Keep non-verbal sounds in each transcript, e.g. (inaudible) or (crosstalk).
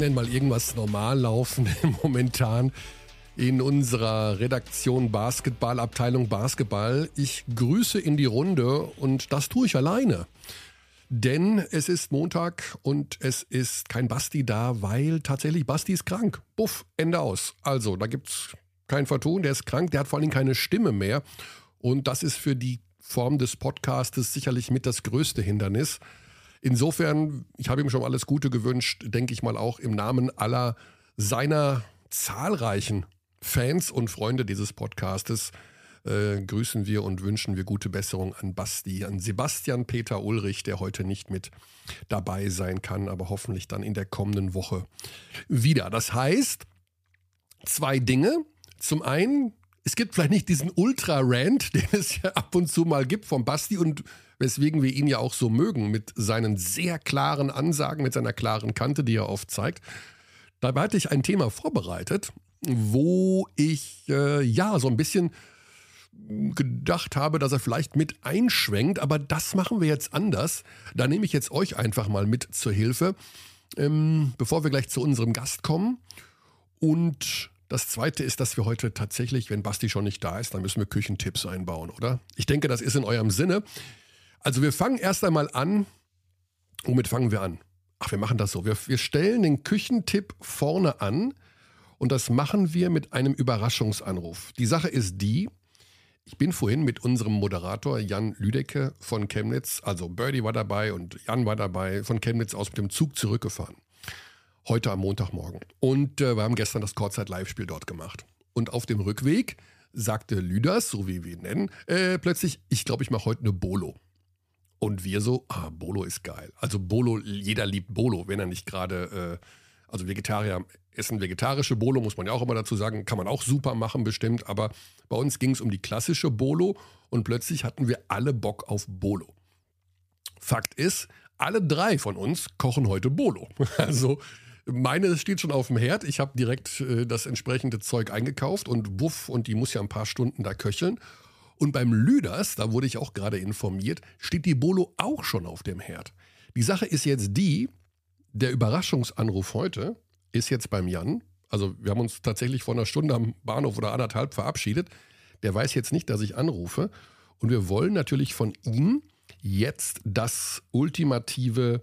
kann denn mal irgendwas normal laufen (laughs) momentan in unserer Redaktion Basketball, Abteilung Basketball. Ich grüße in die Runde und das tue ich alleine. Denn es ist Montag und es ist kein Basti da, weil tatsächlich Basti ist krank. Buff, Ende aus. Also, da gibt es kein Vertun, der ist krank, der hat vor allem keine Stimme mehr. Und das ist für die Form des Podcastes sicherlich mit das größte Hindernis. Insofern, ich habe ihm schon alles Gute gewünscht, denke ich mal auch im Namen aller seiner zahlreichen Fans und Freunde dieses Podcastes äh, grüßen wir und wünschen wir gute Besserung an Basti, an Sebastian Peter Ulrich, der heute nicht mit dabei sein kann, aber hoffentlich dann in der kommenden Woche wieder. Das heißt, zwei Dinge. Zum einen, es gibt vielleicht nicht diesen Ultra-Rant, (laughs) den es ja ab und zu mal gibt vom Basti und weswegen wir ihn ja auch so mögen, mit seinen sehr klaren Ansagen, mit seiner klaren Kante, die er oft zeigt. Dabei hatte ich ein Thema vorbereitet, wo ich äh, ja so ein bisschen gedacht habe, dass er vielleicht mit einschwenkt, aber das machen wir jetzt anders. Da nehme ich jetzt euch einfach mal mit zur Hilfe, ähm, bevor wir gleich zu unserem Gast kommen. Und das Zweite ist, dass wir heute tatsächlich, wenn Basti schon nicht da ist, dann müssen wir Küchentipps einbauen, oder? Ich denke, das ist in eurem Sinne. Also wir fangen erst einmal an. Womit fangen wir an? Ach, wir machen das so. Wir, wir stellen den Küchentipp vorne an und das machen wir mit einem Überraschungsanruf. Die Sache ist die, ich bin vorhin mit unserem Moderator Jan Lüdecke von Chemnitz, also Birdie war dabei und Jan war dabei, von Chemnitz aus mit dem Zug zurückgefahren. Heute am Montagmorgen. Und äh, wir haben gestern das Kurzzeit-Live-Spiel dort gemacht. Und auf dem Rückweg sagte Lüders, so wie wir ihn nennen, äh, plötzlich, ich glaube, ich mache heute eine Bolo. Und wir so, ah, Bolo ist geil. Also Bolo, jeder liebt Bolo, wenn er nicht gerade, äh, also Vegetarier essen vegetarische Bolo, muss man ja auch immer dazu sagen, kann man auch super machen bestimmt, aber bei uns ging es um die klassische Bolo und plötzlich hatten wir alle Bock auf Bolo. Fakt ist, alle drei von uns kochen heute Bolo. (laughs) Also meine steht schon auf dem Herd. Ich habe direkt äh, das entsprechende Zeug eingekauft und wuff, und die muss ja ein paar Stunden da köcheln. Und beim Lüders, da wurde ich auch gerade informiert, steht die Bolo auch schon auf dem Herd. Die Sache ist jetzt die, der Überraschungsanruf heute ist jetzt beim Jan. Also wir haben uns tatsächlich vor einer Stunde am Bahnhof oder anderthalb verabschiedet. Der weiß jetzt nicht, dass ich anrufe. Und wir wollen natürlich von ihm jetzt das ultimative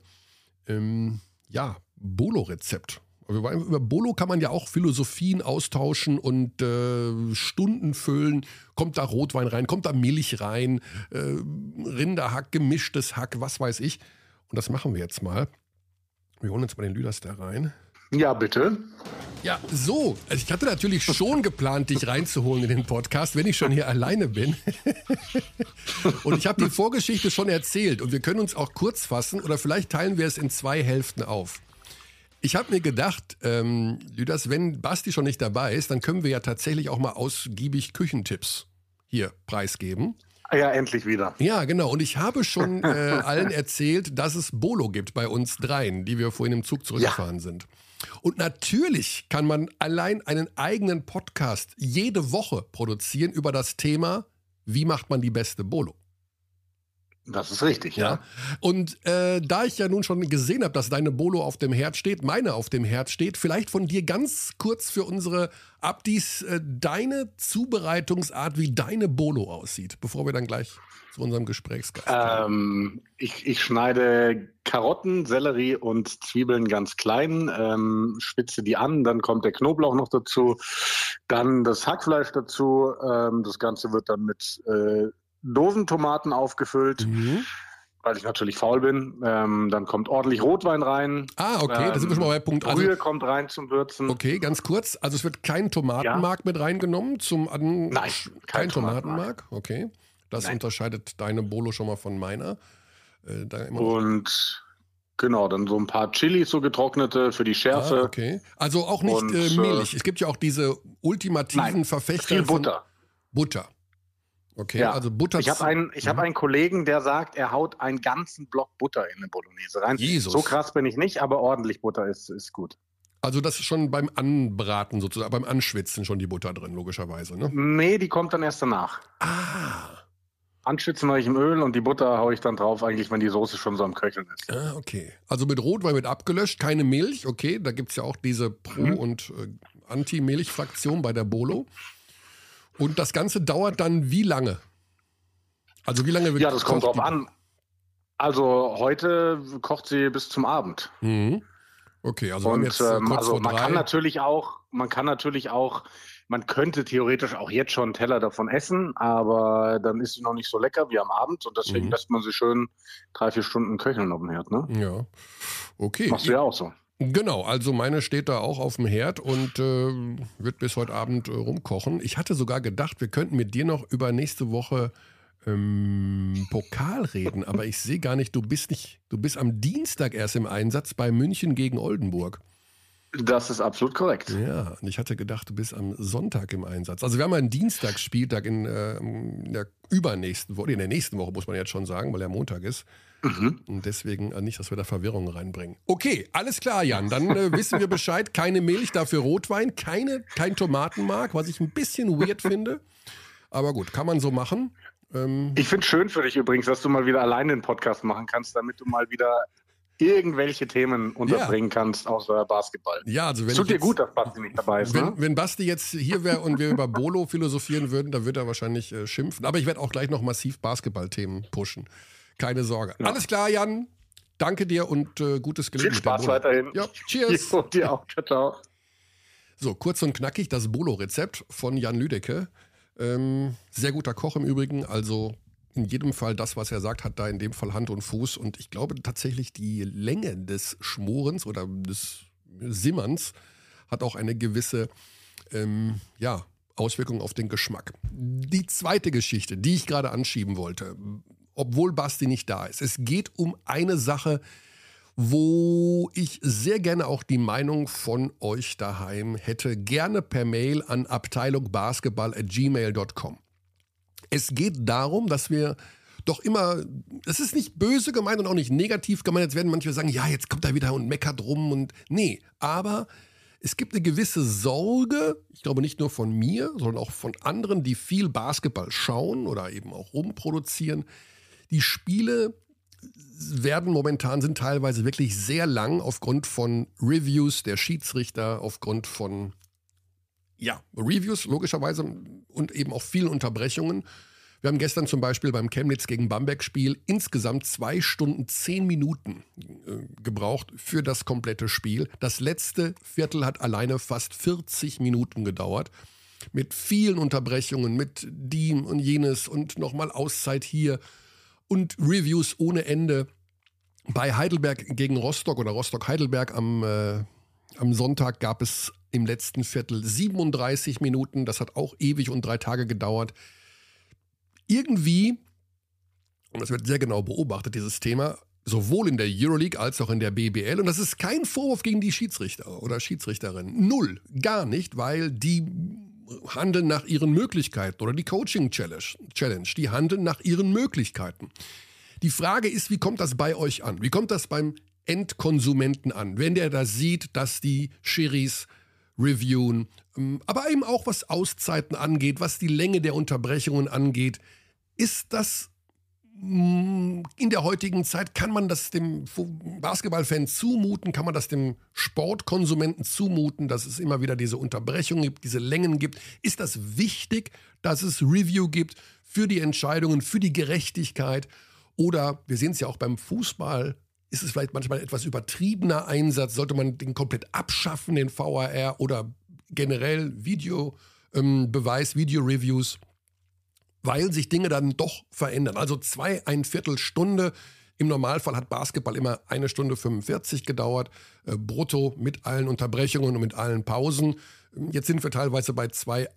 ähm, ja, Bolo-Rezept über Bolo kann man ja auch Philosophien austauschen und äh, Stunden füllen. Kommt da Rotwein rein, kommt da Milch rein, äh, Rinderhack, gemischtes Hack, was weiß ich. Und das machen wir jetzt mal. Wir holen uns mal den Lüders da rein. Ja, bitte. Ja, so. Also ich hatte natürlich schon geplant, dich reinzuholen in den Podcast, wenn ich schon hier alleine bin. (laughs) und ich habe die Vorgeschichte schon erzählt und wir können uns auch kurz fassen oder vielleicht teilen wir es in zwei Hälften auf. Ich habe mir gedacht, ähm, Lüders, wenn Basti schon nicht dabei ist, dann können wir ja tatsächlich auch mal ausgiebig Küchentipps hier preisgeben. Ah ja, endlich wieder. Ja, genau. Und ich habe schon äh, (laughs) allen erzählt, dass es Bolo gibt bei uns dreien, die wir vorhin im Zug zurückgefahren ja. sind. Und natürlich kann man allein einen eigenen Podcast jede Woche produzieren über das Thema, wie macht man die beste Bolo. Das ist richtig, ja. ja. Und äh, da ich ja nun schon gesehen habe, dass deine Bolo auf dem Herd steht, meine auf dem Herd steht, vielleicht von dir ganz kurz für unsere Abdis äh, deine Zubereitungsart, wie deine Bolo aussieht, bevor wir dann gleich zu unserem Gesprächsgast ähm, ich, ich, schneide Karotten, Sellerie und Zwiebeln ganz klein, ähm, spitze die an, dann kommt der Knoblauch noch dazu, dann das Hackfleisch dazu. Ähm, das Ganze wird dann mit äh, Dosentomaten aufgefüllt. Mhm. Weil ich natürlich faul bin. Ähm, dann kommt ordentlich Rotwein rein. Ah, okay, ähm, da sind wir schon mal bei Punkt. Also, Brühe kommt rein zum Würzen. Okay, ganz kurz. Also es wird kein Tomatenmark ja. mit reingenommen zum An Nein, kein, kein Tomatenmark. Okay, das Nein. unterscheidet deine Bolo schon mal von meiner. Äh, Und Genau, dann so ein paar Chilis, so getrocknete für die Schärfe. Ah, okay. Also auch nicht und, äh, Milch. Es gibt ja auch diese ultimativen nein, Verfechter. Viel Butter. Butter. Okay, ja. also Butter. Ich habe einen, ich hab einen Kollegen, der sagt, er haut einen ganzen Block Butter in eine Bolognese rein. Jesus. So krass bin ich nicht, aber ordentlich Butter ist, ist gut. Also das ist schon beim Anbraten sozusagen, beim Anschwitzen schon die Butter drin, logischerweise, ne? Nee, die kommt dann erst danach. Ah. Anschützen mache ich im Öl und die Butter haue ich dann drauf, eigentlich, wenn die Soße schon so am Köcheln ist. Ah, okay. Also mit Rotwein wird abgelöscht, keine Milch, okay. Da gibt es ja auch diese Pro- mhm. und äh, Anti-Milch-Fraktion bei der Bolo. Und das Ganze dauert dann wie lange? Also wie lange wird Ja, das kommt drauf an. Also heute kocht sie bis zum Abend. Mhm. Okay, also und, jetzt äh, ähm, also man drei. kann natürlich auch, man kann natürlich auch man könnte theoretisch auch jetzt schon einen Teller davon essen, aber dann ist sie noch nicht so lecker wie am Abend und deswegen mhm. lässt man sie schön drei, vier Stunden köcheln auf dem Herd. Ne? Ja. Okay. Machst du ja auch so. Genau, also meine steht da auch auf dem Herd und äh, wird bis heute Abend äh, rumkochen. Ich hatte sogar gedacht, wir könnten mit dir noch über nächste Woche ähm, Pokal reden, aber ich sehe gar nicht, du bist nicht, du bist am Dienstag erst im Einsatz bei München gegen Oldenburg. Das ist absolut korrekt. Ja, und ich hatte gedacht, du bist am Sonntag im Einsatz. Also wir haben einen Dienstagsspieltag in, äh, in der übernächsten Woche, in der nächsten Woche muss man jetzt schon sagen, weil er Montag ist. Mhm. Und deswegen äh, nicht, dass wir da Verwirrung reinbringen. Okay, alles klar, Jan. Dann äh, (laughs) wissen wir Bescheid. Keine Milch, dafür Rotwein, keine, kein Tomatenmark, was ich ein bisschen weird finde. Aber gut, kann man so machen. Ähm, ich finde es schön für dich übrigens, dass du mal wieder alleine den Podcast machen kannst, damit du mal wieder irgendwelche Themen unterbringen ja. kannst, außer Basketball. Ja, also wenn Tut dir jetzt, gut, dass Basti nicht dabei ist. Wenn, ne? wenn Basti jetzt hier wäre und wir über Bolo philosophieren würden, dann würde er wahrscheinlich äh, schimpfen. Aber ich werde auch gleich noch massiv Basketball-Themen pushen. Keine Sorge. Ja. Alles klar, Jan. Danke dir und äh, gutes Gelingen. Viel Spaß weiterhin. Ja, cheers. Jo, dir auch. Ciao, ciao. So, kurz und knackig das Bolo-Rezept von Jan Lüdecke. Ähm, sehr guter Koch im Übrigen, also in jedem Fall das, was er sagt, hat da in dem Fall Hand und Fuß. Und ich glaube tatsächlich, die Länge des Schmorens oder des Simmerns hat auch eine gewisse ähm, ja, Auswirkung auf den Geschmack. Die zweite Geschichte, die ich gerade anschieben wollte, obwohl Basti nicht da ist. Es geht um eine Sache, wo ich sehr gerne auch die Meinung von euch daheim hätte. Gerne per Mail an abteilungbasketball.gmail.com. Es geht darum, dass wir doch immer, es ist nicht böse gemeint und auch nicht negativ gemeint. Jetzt werden manche sagen, ja, jetzt kommt er wieder und meckert rum und nee, aber es gibt eine gewisse Sorge, ich glaube nicht nur von mir, sondern auch von anderen, die viel Basketball schauen oder eben auch rumproduzieren. Die Spiele werden momentan, sind teilweise wirklich sehr lang aufgrund von Reviews der Schiedsrichter, aufgrund von ja, Reviews logischerweise und eben auch vielen Unterbrechungen. Wir haben gestern zum Beispiel beim Chemnitz gegen Bamberg-Spiel insgesamt zwei Stunden zehn Minuten äh, gebraucht für das komplette Spiel. Das letzte Viertel hat alleine fast 40 Minuten gedauert. Mit vielen Unterbrechungen, mit dem und jenes und nochmal Auszeit hier und Reviews ohne Ende. Bei Heidelberg gegen Rostock oder Rostock-Heidelberg am, äh, am Sonntag gab es im letzten Viertel 37 Minuten. Das hat auch ewig und drei Tage gedauert. Irgendwie, und das wird sehr genau beobachtet, dieses Thema, sowohl in der Euroleague als auch in der BBL. Und das ist kein Vorwurf gegen die Schiedsrichter oder Schiedsrichterinnen. Null. Gar nicht, weil die handeln nach ihren Möglichkeiten oder die Coaching Challenge, die handeln nach ihren Möglichkeiten. Die Frage ist, wie kommt das bei euch an? Wie kommt das beim Endkonsumenten an, wenn der da sieht, dass die Schiris reviewen, ähm, aber eben auch was Auszeiten angeht, was die Länge der Unterbrechungen angeht. Ist das in der heutigen Zeit, kann man das dem Basketballfan zumuten, kann man das dem Sportkonsumenten zumuten, dass es immer wieder diese Unterbrechungen gibt, diese Längen gibt? Ist das wichtig, dass es Review gibt für die Entscheidungen, für die Gerechtigkeit? Oder wir sehen es ja auch beim Fußball, ist es vielleicht manchmal etwas übertriebener Einsatz? Sollte man den komplett abschaffen, den VAR oder generell Videobeweis, ähm, Video-Reviews, weil sich Dinge dann doch verändern? Also zwei, ein Viertelstunde. Im Normalfall hat Basketball immer eine Stunde 45 gedauert, äh, brutto mit allen Unterbrechungen und mit allen Pausen. Jetzt sind wir teilweise bei zwei,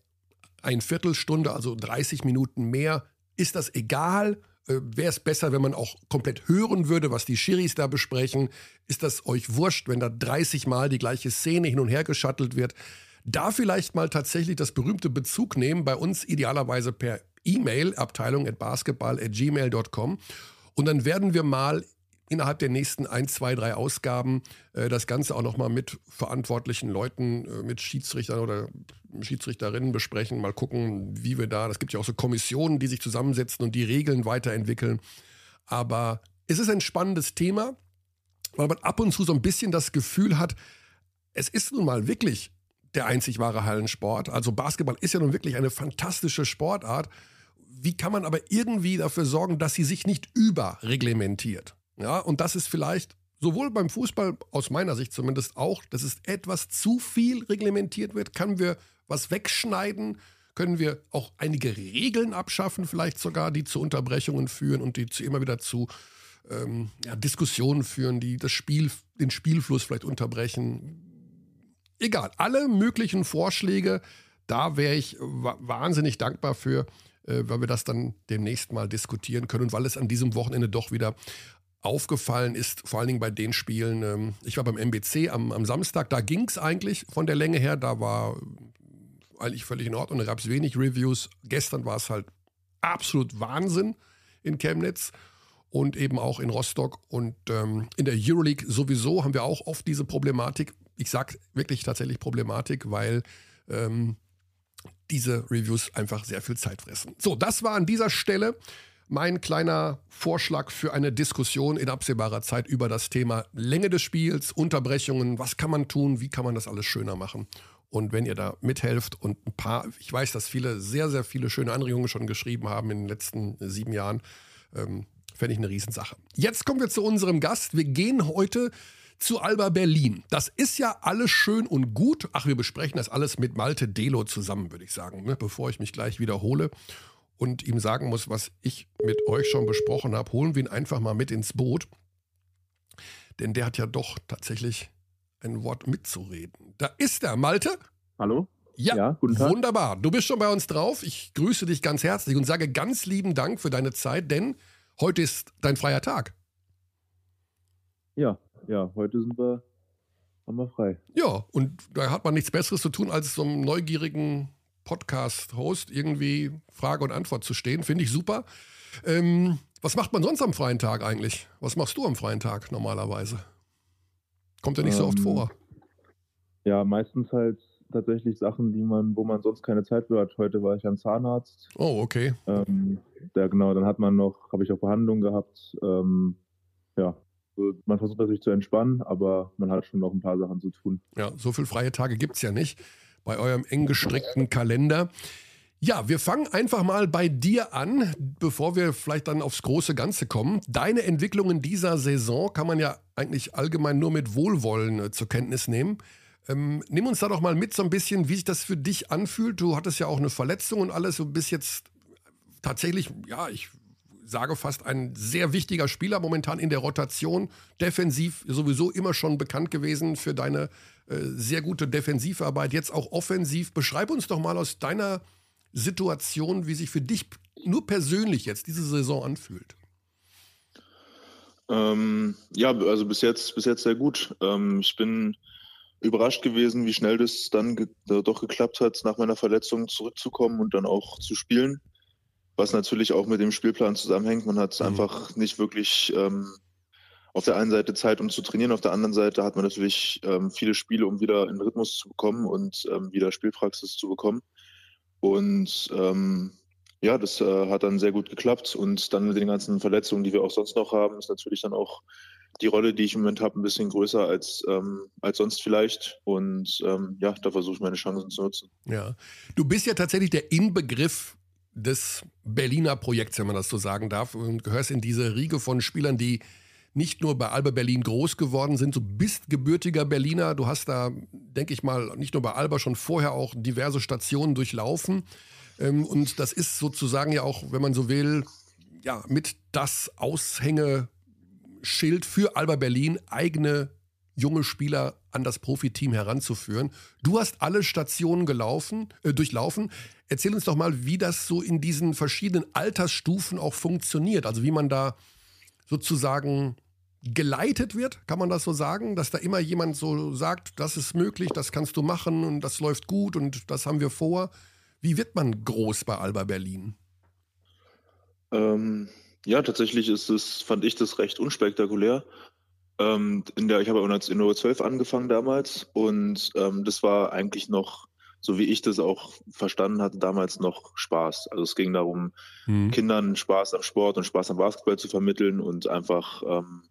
ein Viertelstunde, also 30 Minuten mehr. Ist das egal? Äh, Wäre es besser, wenn man auch komplett hören würde, was die Schiris da besprechen? Ist das euch wurscht, wenn da 30 Mal die gleiche Szene hin und her geschattelt wird? Da vielleicht mal tatsächlich das berühmte Bezug nehmen, bei uns idealerweise per E-Mail, Abteilung at basketball at gmail.com. Und dann werden wir mal innerhalb der nächsten ein, zwei, drei Ausgaben äh, das Ganze auch nochmal mit verantwortlichen Leuten, äh, mit Schiedsrichtern oder Schiedsrichterinnen besprechen, mal gucken, wie wir da, das gibt ja auch so Kommissionen, die sich zusammensetzen und die Regeln weiterentwickeln. Aber es ist ein spannendes Thema, weil man ab und zu so ein bisschen das Gefühl hat, es ist nun mal wirklich der einzig wahre Hallensport. Also Basketball ist ja nun wirklich eine fantastische Sportart. Wie kann man aber irgendwie dafür sorgen, dass sie sich nicht überreglementiert? Ja, und das ist vielleicht sowohl beim Fußball aus meiner Sicht zumindest auch, dass es etwas zu viel reglementiert wird. Können wir was wegschneiden? Können wir auch einige Regeln abschaffen, vielleicht sogar, die zu Unterbrechungen führen und die zu immer wieder zu ähm, ja, Diskussionen führen, die das Spiel, den Spielfluss vielleicht unterbrechen? Egal, alle möglichen Vorschläge, da wäre ich wahnsinnig dankbar für, äh, weil wir das dann demnächst mal diskutieren können und weil es an diesem Wochenende doch wieder aufgefallen ist, vor allen Dingen bei den Spielen. Ähm, ich war beim MBC am, am Samstag, da ging es eigentlich von der Länge her, da war eigentlich völlig in Ordnung, da gab es wenig Reviews. Gestern war es halt absolut Wahnsinn in Chemnitz und eben auch in Rostock. Und ähm, in der Euroleague sowieso haben wir auch oft diese Problematik. Ich sage wirklich tatsächlich Problematik, weil ähm, diese Reviews einfach sehr viel Zeit fressen. So, das war an dieser Stelle mein kleiner Vorschlag für eine Diskussion in absehbarer Zeit über das Thema Länge des Spiels, Unterbrechungen, was kann man tun, wie kann man das alles schöner machen. Und wenn ihr da mithelft und ein paar, ich weiß, dass viele sehr, sehr viele schöne Anregungen schon geschrieben haben in den letzten sieben Jahren, ähm, fände ich eine Riesensache. Jetzt kommen wir zu unserem Gast. Wir gehen heute zu Alba Berlin. Das ist ja alles schön und gut. Ach, wir besprechen das alles mit Malte Delo zusammen, würde ich sagen, ne? bevor ich mich gleich wiederhole und ihm sagen muss, was ich mit euch schon besprochen habe, holen wir ihn einfach mal mit ins Boot. Denn der hat ja doch tatsächlich ein Wort mitzureden. Da ist er, Malte. Hallo. Ja, ja wunderbar. Du bist schon bei uns drauf. Ich grüße dich ganz herzlich und sage ganz lieben Dank für deine Zeit, denn heute ist dein freier Tag. Ja, ja, heute sind wir, haben wir frei. Ja, und da hat man nichts Besseres zu tun, als so einem neugierigen Podcast-Host irgendwie Frage und Antwort zu stehen. Finde ich super. Ähm, was macht man sonst am freien Tag eigentlich? Was machst du am freien Tag normalerweise? Kommt ja nicht ähm, so oft ähm, vor. Ja, meistens halt tatsächlich Sachen, die man, wo man sonst keine Zeit für hat. Heute war ich am Zahnarzt. Oh, okay. Ähm, ja, genau, dann hat man noch, habe ich auch Behandlungen gehabt. Ähm, ja, man versucht natürlich zu entspannen, aber man hat schon noch ein paar Sachen zu tun. Ja, so viele freie Tage gibt es ja nicht bei eurem eng gestrickten Kalender. Ja, wir fangen einfach mal bei dir an, bevor wir vielleicht dann aufs große Ganze kommen. Deine Entwicklung in dieser Saison kann man ja eigentlich allgemein nur mit Wohlwollen äh, zur Kenntnis nehmen. Ähm, nimm uns da doch mal mit so ein bisschen, wie sich das für dich anfühlt. Du hattest ja auch eine Verletzung und alles. Du bist jetzt tatsächlich, ja, ich sage fast ein sehr wichtiger Spieler momentan in der Rotation. Defensiv sowieso immer schon bekannt gewesen für deine äh, sehr gute Defensivarbeit, jetzt auch offensiv. Beschreib uns doch mal aus deiner Situation, wie sich für dich nur persönlich jetzt diese Saison anfühlt. Ähm, ja, also bis jetzt, bis jetzt sehr gut. Ähm, ich bin überrascht gewesen, wie schnell das dann ge doch geklappt hat, nach meiner Verletzung zurückzukommen und dann auch zu spielen was natürlich auch mit dem Spielplan zusammenhängt. Man hat mhm. einfach nicht wirklich ähm, auf der einen Seite Zeit, um zu trainieren, auf der anderen Seite hat man natürlich ähm, viele Spiele, um wieder in Rhythmus zu bekommen und ähm, wieder Spielpraxis zu bekommen. Und ähm, ja, das äh, hat dann sehr gut geklappt. Und dann mit den ganzen Verletzungen, die wir auch sonst noch haben, ist natürlich dann auch die Rolle, die ich im Moment habe, ein bisschen größer als, ähm, als sonst vielleicht. Und ähm, ja, da versuche ich meine Chancen zu nutzen. Ja, du bist ja tatsächlich der Inbegriff des Berliner Projekts, wenn man das so sagen darf, und gehörst in diese Riege von Spielern, die nicht nur bei Alba Berlin groß geworden sind, du bist gebürtiger Berliner, du hast da, denke ich mal, nicht nur bei Alba schon vorher auch diverse Stationen durchlaufen. Ähm, und das ist sozusagen ja auch, wenn man so will, ja, mit das Aushängeschild für Alba Berlin, eigene junge Spieler an das Profiteam heranzuführen. Du hast alle Stationen gelaufen, äh, durchlaufen. Erzähl uns doch mal, wie das so in diesen verschiedenen Altersstufen auch funktioniert. Also wie man da sozusagen geleitet wird, kann man das so sagen, dass da immer jemand so sagt, das ist möglich, das kannst du machen und das läuft gut und das haben wir vor. Wie wird man groß bei Alba Berlin? Ähm, Ja, tatsächlich ist es, fand ich das recht unspektakulär. Ähm, in der, ich habe in der 12 angefangen damals und ähm, das war eigentlich noch, so wie ich das auch verstanden hatte, damals noch Spaß. Also es ging darum, mhm. Kindern Spaß am Sport und Spaß am Basketball zu vermitteln und einfach ähm,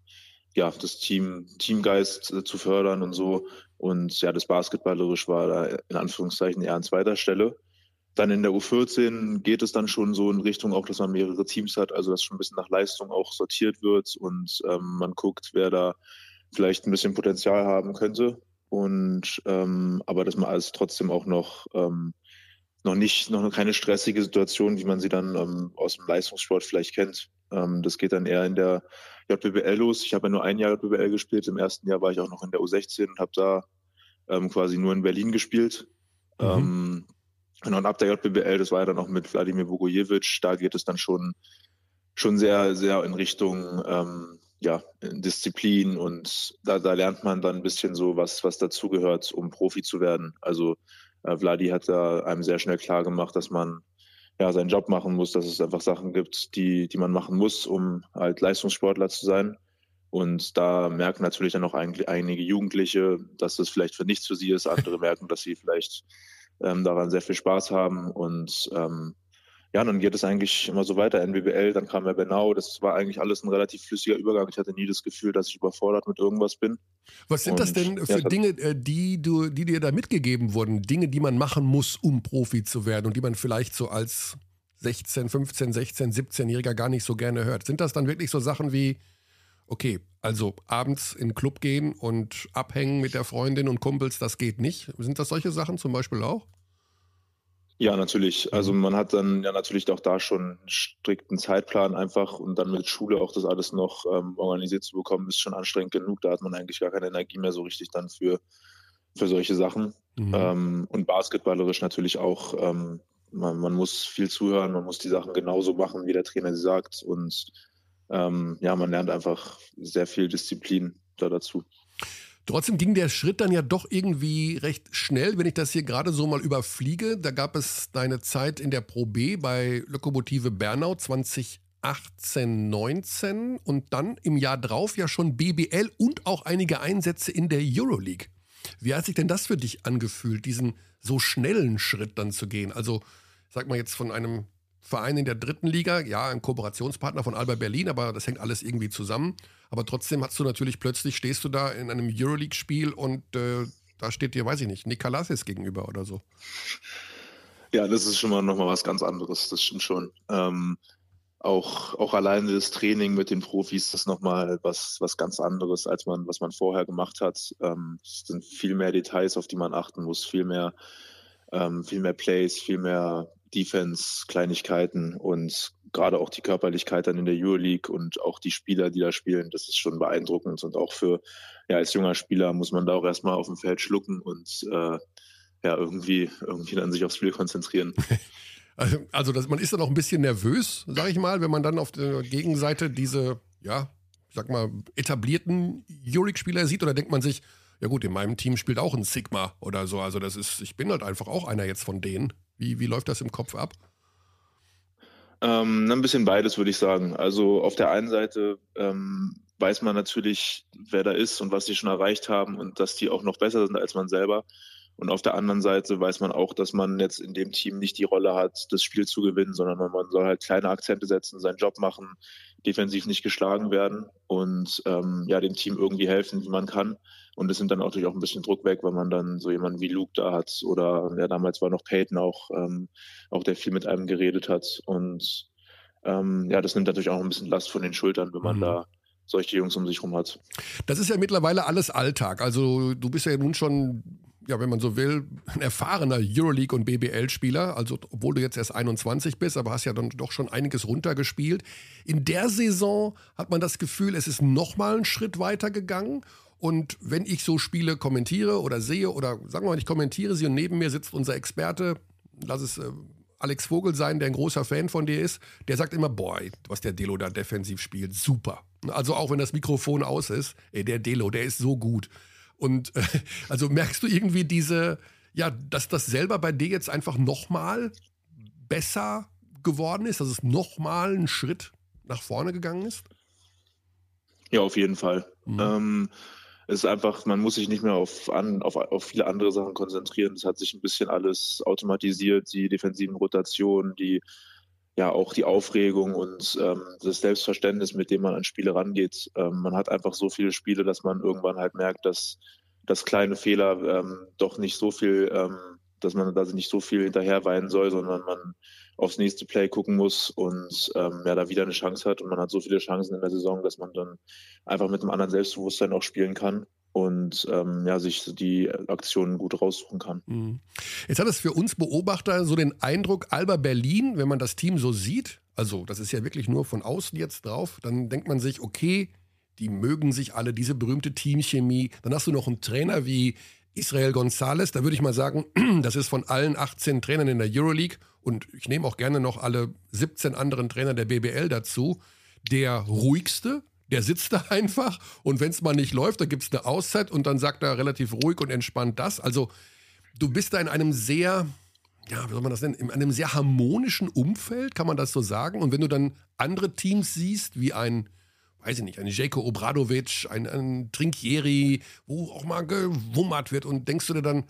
ja, das Team, Teamgeist äh, zu fördern und so. Und ja, das Basketballerisch war da in Anführungszeichen eher an zweiter Stelle. Dann in der U14 geht es dann schon so in Richtung auch, dass man mehrere Teams hat, also dass schon ein bisschen nach Leistung auch sortiert wird und ähm, man guckt, wer da vielleicht ein bisschen Potenzial haben könnte. Und ähm, aber dass man alles trotzdem auch noch ähm, noch nicht, noch keine stressige Situation, wie man sie dann ähm, aus dem Leistungssport vielleicht kennt. Ähm, das geht dann eher in der JBL los. Ich habe ja nur ein Jahr JBL gespielt. Im ersten Jahr war ich auch noch in der U16 und habe da ähm, quasi nur in Berlin gespielt. Mhm. Ähm, und ab der JBL, das war ja dann auch mit Wladimir Bogojevic, da geht es dann schon, schon sehr, sehr in Richtung ähm, ja, Disziplin und da, da lernt man dann ein bisschen so, was, was dazugehört, um Profi zu werden. Also äh, Vladi hat da einem sehr schnell klar gemacht, dass man ja, seinen Job machen muss, dass es einfach Sachen gibt, die, die man machen muss, um halt Leistungssportler zu sein. Und da merken natürlich dann auch eigentlich einige Jugendliche, dass das vielleicht für nichts für sie ist. Andere (laughs) merken, dass sie vielleicht ähm, daran sehr viel Spaß haben. Und ähm, ja, dann geht es eigentlich immer so weiter. NBBL, dann kam ja Bernau. Das war eigentlich alles ein relativ flüssiger Übergang. Ich hatte nie das Gefühl, dass ich überfordert mit irgendwas bin. Was sind Und, das denn für ja, Dinge, äh, die, du, die dir da mitgegeben wurden? Dinge, die man machen muss, um Profi zu werden und die man vielleicht so als 16, 15, 16, 17-Jähriger gar nicht so gerne hört. Sind das dann wirklich so Sachen wie, okay, also abends in den Club gehen und abhängen mit der Freundin und Kumpels, das geht nicht? Sind das solche Sachen zum Beispiel auch? Ja, natürlich. Also mhm. man hat dann ja natürlich auch da schon einen strikten Zeitplan einfach und dann mit Schule auch das alles noch ähm, organisiert zu bekommen, ist schon anstrengend genug. Da hat man eigentlich gar keine Energie mehr so richtig dann für, für solche Sachen. Mhm. Ähm, und basketballerisch natürlich auch. Ähm, man, man, muss viel zuhören, man muss die Sachen genauso machen, wie der Trainer sie sagt. Und ähm, ja, man lernt einfach sehr viel Disziplin da dazu. Trotzdem ging der Schritt dann ja doch irgendwie recht schnell, wenn ich das hier gerade so mal überfliege. Da gab es deine Zeit in der Pro B bei Lokomotive Bernau 2018, 19 und dann im Jahr drauf ja schon BBL und auch einige Einsätze in der Euroleague. Wie hat sich denn das für dich angefühlt, diesen so schnellen Schritt dann zu gehen? Also, sag mal jetzt von einem Verein in der dritten Liga, ja, ein Kooperationspartner von Alba Berlin, aber das hängt alles irgendwie zusammen. Aber trotzdem hast du natürlich plötzlich, stehst du da in einem Euroleague-Spiel und äh, da steht dir, weiß ich nicht, Nikolasis gegenüber oder so. Ja, das ist schon mal nochmal was ganz anderes, das stimmt schon. Ähm, auch, auch alleine das Training mit den Profis ist nochmal was, was ganz anderes, als man, was man vorher gemacht hat. Ähm, es sind viel mehr Details, auf die man achten muss, viel mehr, ähm, viel mehr Plays, viel mehr Defense, Kleinigkeiten und gerade auch die Körperlichkeit dann in der Euroleague und auch die Spieler, die da spielen, das ist schon beeindruckend. Und auch für, ja, als junger Spieler muss man da auch erstmal auf dem Feld schlucken und äh, ja, irgendwie, irgendwie dann sich aufs Spiel konzentrieren. (laughs) Also, also das, man ist dann auch ein bisschen nervös, sag ich mal, wenn man dann auf der Gegenseite diese, ja, ich sag mal, etablierten Euroleague-Spieler sieht, oder denkt man sich, ja gut, in meinem Team spielt auch ein Sigma oder so. Also das ist, ich bin halt einfach auch einer jetzt von denen. Wie, wie läuft das im Kopf ab? Ähm, ein bisschen beides, würde ich sagen. Also auf der einen Seite ähm, weiß man natürlich, wer da ist und was sie schon erreicht haben und dass die auch noch besser sind als man selber. Und auf der anderen Seite weiß man auch, dass man jetzt in dem Team nicht die Rolle hat, das Spiel zu gewinnen, sondern man soll halt kleine Akzente setzen, seinen Job machen, defensiv nicht geschlagen werden und ähm, ja, dem Team irgendwie helfen, wie man kann. Und es sind dann natürlich auch ein bisschen Druck weg, wenn man dann so jemanden wie Luke da hat oder ja, damals war noch Peyton auch, ähm, auch der viel mit einem geredet hat. Und ähm, ja, das nimmt natürlich auch ein bisschen Last von den Schultern, wenn man mhm. da solche Jungs um sich rum hat. Das ist ja mittlerweile alles Alltag. Also du bist ja nun schon, ja, wenn man so will, ein erfahrener Euroleague- und BBL-Spieler. Also obwohl du jetzt erst 21 bist, aber hast ja dann doch schon einiges runtergespielt. In der Saison hat man das Gefühl, es ist nochmal einen Schritt weiter gegangen. Und wenn ich so Spiele kommentiere oder sehe oder sagen wir mal, ich kommentiere sie und neben mir sitzt unser Experte, lass es äh, Alex Vogel sein, der ein großer Fan von dir ist, der sagt immer, boy, was der Delo da defensiv spielt, super. Also auch wenn das Mikrofon aus ist, ey, der Delo, der ist so gut. Und äh, (laughs) also merkst du irgendwie diese, ja, dass das selber bei dir jetzt einfach nochmal besser geworden ist, dass es nochmal einen Schritt nach vorne gegangen ist? Ja, auf jeden Fall. Mhm. Ähm, es ist einfach, man muss sich nicht mehr auf, an, auf, auf viele andere Sachen konzentrieren. Es hat sich ein bisschen alles automatisiert, die defensiven Rotationen, die ja auch die Aufregung und ähm, das Selbstverständnis, mit dem man an Spiele rangeht. Ähm, man hat einfach so viele Spiele, dass man irgendwann halt merkt, dass, dass kleine Fehler ähm, doch nicht so viel, ähm, dass man da nicht so viel hinterher weinen soll, sondern man aufs nächste Play gucken muss und ähm, ja, da wieder eine Chance hat. Und man hat so viele Chancen in der Saison, dass man dann einfach mit einem anderen Selbstbewusstsein auch spielen kann und ähm, ja, sich die Aktionen gut raussuchen kann. Mhm. Jetzt hat es für uns Beobachter so den Eindruck, Alba Berlin, wenn man das Team so sieht, also das ist ja wirklich nur von außen jetzt drauf, dann denkt man sich, okay, die mögen sich alle, diese berühmte Teamchemie. Dann hast du noch einen Trainer wie Israel González, da würde ich mal sagen, (clears throat) das ist von allen 18 Trainern in der Euroleague. Und ich nehme auch gerne noch alle 17 anderen Trainer der BBL dazu, der ruhigste, der sitzt (laughs) da einfach. Und wenn es mal nicht läuft, dann gibt es eine Auszeit und dann sagt er relativ ruhig und entspannt das. Also du bist da in einem sehr, ja, wie soll man das nennen, in einem sehr harmonischen Umfeld, kann man das so sagen. Und wenn du dann andere Teams siehst, wie ein, weiß ich nicht, ein Jeko Obradovic, ein, ein Trinkieri, wo auch mal gewummert wird und denkst du dir dann,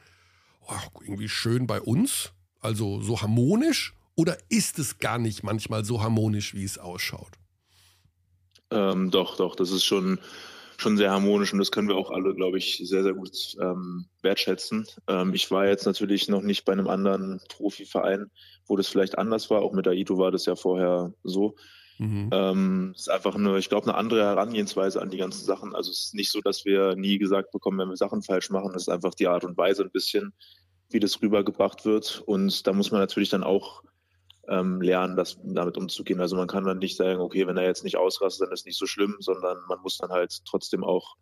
oh, irgendwie schön bei uns, also so harmonisch, oder ist es gar nicht manchmal so harmonisch, wie es ausschaut? Ähm, doch, doch, das ist schon, schon sehr harmonisch und das können wir auch alle, glaube ich, sehr, sehr gut ähm, wertschätzen. Ähm, ich war jetzt natürlich noch nicht bei einem anderen Profiverein, wo das vielleicht anders war. Auch mit Aito war das ja vorher so. Mhm. Ähm, es ist einfach eine, ich glaube, eine andere Herangehensweise an die ganzen Sachen. Also es ist nicht so, dass wir nie gesagt bekommen, wenn wir Sachen falsch machen. Es ist einfach die Art und Weise ein bisschen, wie das rübergebracht wird. Und da muss man natürlich dann auch ähm, lernen, das, damit umzugehen. Also man kann dann nicht sagen, okay, wenn er jetzt nicht ausrastet, dann ist nicht so schlimm, sondern man muss dann halt trotzdem auch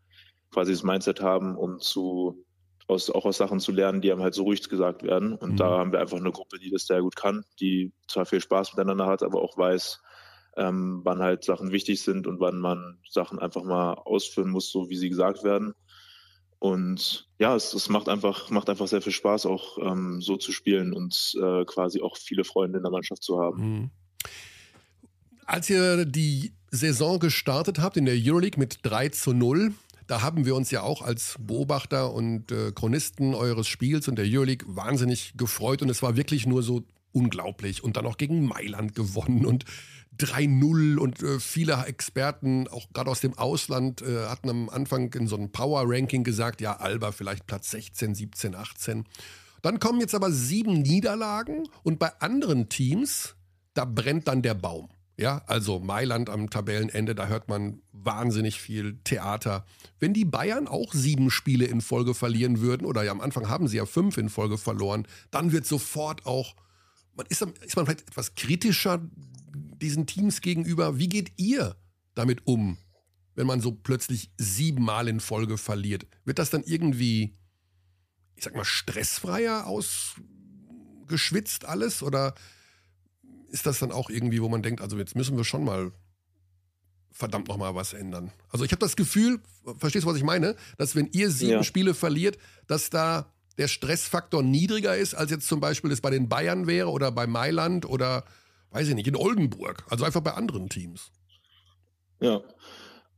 quasi das Mindset haben, um zu aus, auch aus Sachen zu lernen, die einem halt so ruhig gesagt werden. Und mhm. da haben wir einfach eine Gruppe, die das sehr gut kann, die zwar viel Spaß miteinander hat, aber auch weiß, ähm, wann halt Sachen wichtig sind und wann man Sachen einfach mal ausführen muss, so wie sie gesagt werden. Und ja, es, es macht einfach, macht einfach sehr viel Spaß, auch ähm, so zu spielen und äh, quasi auch viele Freunde in der Mannschaft zu haben. Mhm. Als ihr die Saison gestartet habt in der Euroleague mit 3 zu 0, da haben wir uns ja auch als Beobachter und äh, Chronisten eures Spiels und der Euroleague wahnsinnig gefreut und es war wirklich nur so unglaublich und dann auch gegen Mailand gewonnen und 3-0 und äh, viele Experten, auch gerade aus dem Ausland, äh, hatten am Anfang in so einem Power-Ranking gesagt, ja, Alba vielleicht Platz 16, 17, 18. Dann kommen jetzt aber sieben Niederlagen und bei anderen Teams, da brennt dann der Baum. Ja, also Mailand am Tabellenende, da hört man wahnsinnig viel Theater. Wenn die Bayern auch sieben Spiele in Folge verlieren würden, oder ja am Anfang haben sie ja fünf in Folge verloren, dann wird sofort auch, man ist, ist man vielleicht etwas kritischer diesen Teams gegenüber. Wie geht ihr damit um, wenn man so plötzlich siebenmal in Folge verliert? Wird das dann irgendwie, ich sag mal, stressfreier ausgeschwitzt alles? Oder ist das dann auch irgendwie, wo man denkt, also jetzt müssen wir schon mal verdammt nochmal was ändern? Also ich habe das Gefühl, verstehst du, was ich meine? Dass wenn ihr sieben ja. Spiele verliert, dass da der Stressfaktor niedriger ist, als jetzt zum Beispiel es bei den Bayern wäre oder bei Mailand oder weiß ich nicht, in Oldenburg, also einfach bei anderen Teams. Ja.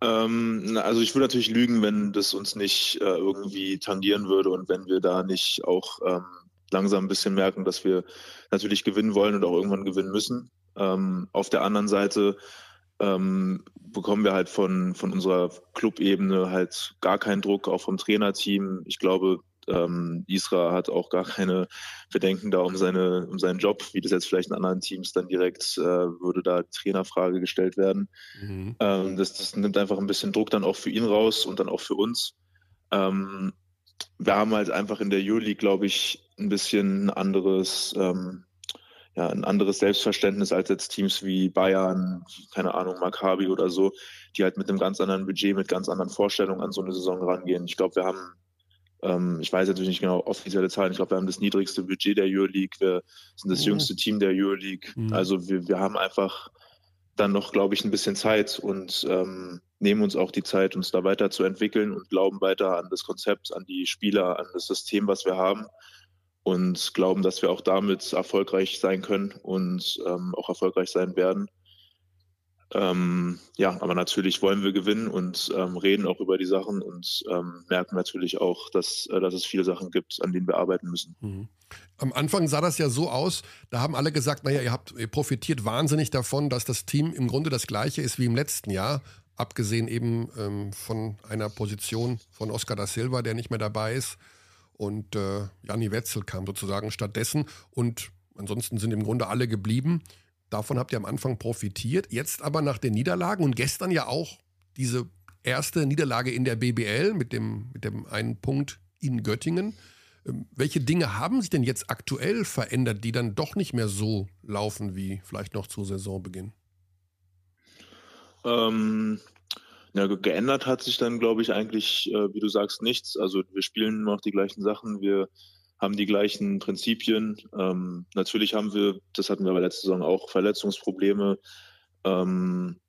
Ähm, also ich würde natürlich lügen, wenn das uns nicht äh, irgendwie tangieren würde und wenn wir da nicht auch ähm, langsam ein bisschen merken, dass wir natürlich gewinnen wollen und auch irgendwann gewinnen müssen. Ähm, auf der anderen Seite ähm, bekommen wir halt von, von unserer Clubebene halt gar keinen Druck, auch vom Trainerteam. Ich glaube, ähm, Isra hat auch gar keine Bedenken da um, seine, um seinen Job, wie das jetzt vielleicht in anderen Teams dann direkt äh, würde da Trainerfrage gestellt werden. Mhm. Ähm, das, das, nimmt einfach ein bisschen Druck dann auch für ihn raus und dann auch für uns. Ähm, wir haben halt einfach in der Euroleague, glaube ich, ein bisschen ein anderes, ähm, ja, ein anderes Selbstverständnis als jetzt Teams wie Bayern, keine Ahnung, Maccabi oder so, die halt mit einem ganz anderen Budget, mit ganz anderen Vorstellungen an so eine Saison rangehen. Ich glaube, wir haben ähm, ich weiß natürlich nicht genau offizielle Zahlen. Ich glaube, wir haben das niedrigste Budget der Euroleague. Wir sind das mhm. jüngste Team der Euroleague. Mhm. Also wir, wir haben einfach dann noch, glaube ich, ein bisschen Zeit und ähm, nehmen uns auch die Zeit, uns da weiterzuentwickeln und glauben weiter an das Konzept, an die Spieler, an das System, was wir haben und glauben, dass wir auch damit erfolgreich sein können und ähm, auch erfolgreich sein werden. Ähm, ja, aber natürlich wollen wir gewinnen und ähm, reden auch über die Sachen und ähm, merken natürlich auch, dass, äh, dass es viele Sachen gibt, an denen wir arbeiten müssen. Mhm. Am Anfang sah das ja so aus, da haben alle gesagt, naja, ihr habt ihr profitiert wahnsinnig davon, dass das Team im Grunde das gleiche ist wie im letzten Jahr, abgesehen eben ähm, von einer Position von Oscar da Silva, der nicht mehr dabei ist. Und äh, Janni Wetzel kam sozusagen stattdessen. Und ansonsten sind im Grunde alle geblieben. Davon habt ihr am Anfang profitiert. Jetzt aber nach den Niederlagen und gestern ja auch diese erste Niederlage in der BBL mit dem, mit dem einen Punkt in Göttingen. Ähm, welche Dinge haben sich denn jetzt aktuell verändert, die dann doch nicht mehr so laufen wie vielleicht noch zu Saisonbeginn? Ähm, ja, geändert hat sich dann, glaube ich, eigentlich, äh, wie du sagst, nichts. Also wir spielen noch die gleichen Sachen. Wir haben die gleichen Prinzipien. Ähm, natürlich haben wir, das hatten wir bei letzter Saison auch, Verletzungsprobleme. Ähm,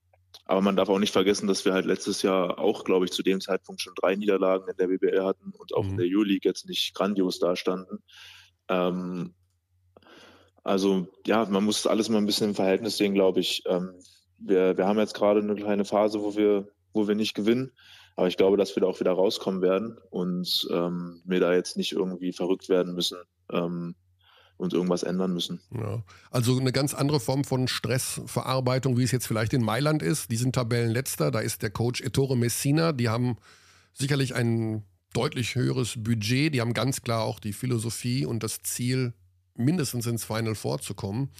aber man darf auch nicht vergessen, dass wir halt letztes Jahr auch, glaube ich, zu dem Zeitpunkt schon drei Niederlagen in der BBL hatten und auch mhm. in der Euroleague jetzt nicht grandios dastanden. Ähm, also ja, man muss alles mal ein bisschen im Verhältnis sehen, glaube ich. Ähm, wir, wir haben jetzt gerade eine kleine Phase, wo wir, wo wir nicht gewinnen. Aber ich glaube, dass wir da auch wieder rauskommen werden und ähm, wir da jetzt nicht irgendwie verrückt werden müssen ähm, und irgendwas ändern müssen. Ja. Also eine ganz andere Form von Stressverarbeitung, wie es jetzt vielleicht in Mailand ist. Die sind Tabellenletzter, da ist der Coach Ettore Messina. Die haben sicherlich ein deutlich höheres Budget. Die haben ganz klar auch die Philosophie und das Ziel, mindestens ins Final vorzukommen.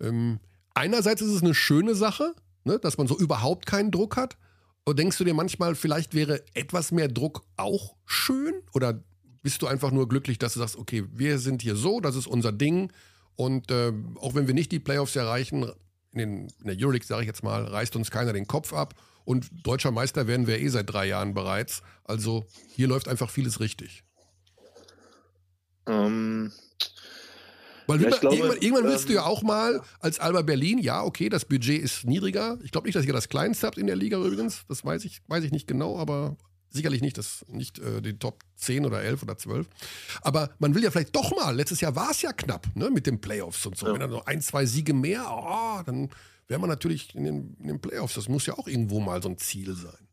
Ähm, einerseits ist es eine schöne Sache, ne, dass man so überhaupt keinen Druck hat. Und denkst du dir manchmal, vielleicht wäre etwas mehr Druck auch schön? Oder bist du einfach nur glücklich, dass du sagst, okay, wir sind hier so, das ist unser Ding. Und äh, auch wenn wir nicht die Playoffs erreichen, in, den, in der Euroleague sage ich jetzt mal, reißt uns keiner den Kopf ab. Und deutscher Meister werden wir eh seit drei Jahren bereits. Also hier läuft einfach vieles richtig. Ähm, weil ja, glaube, irgendwann, irgendwann willst ähm, du ja auch mal als Alba Berlin, ja, okay, das Budget ist niedriger. Ich glaube nicht, dass ihr das kleinste habt in der Liga übrigens. Das weiß ich, weiß ich nicht genau, aber sicherlich nicht, das, nicht äh, die Top 10 oder 11 oder 12. Aber man will ja vielleicht doch mal, letztes Jahr war es ja knapp, ne, mit den Playoffs und so. Ja. Wenn dann noch ein, zwei Siege mehr, oh, dann wäre man natürlich in den, in den Playoffs. Das muss ja auch irgendwo mal so ein Ziel sein.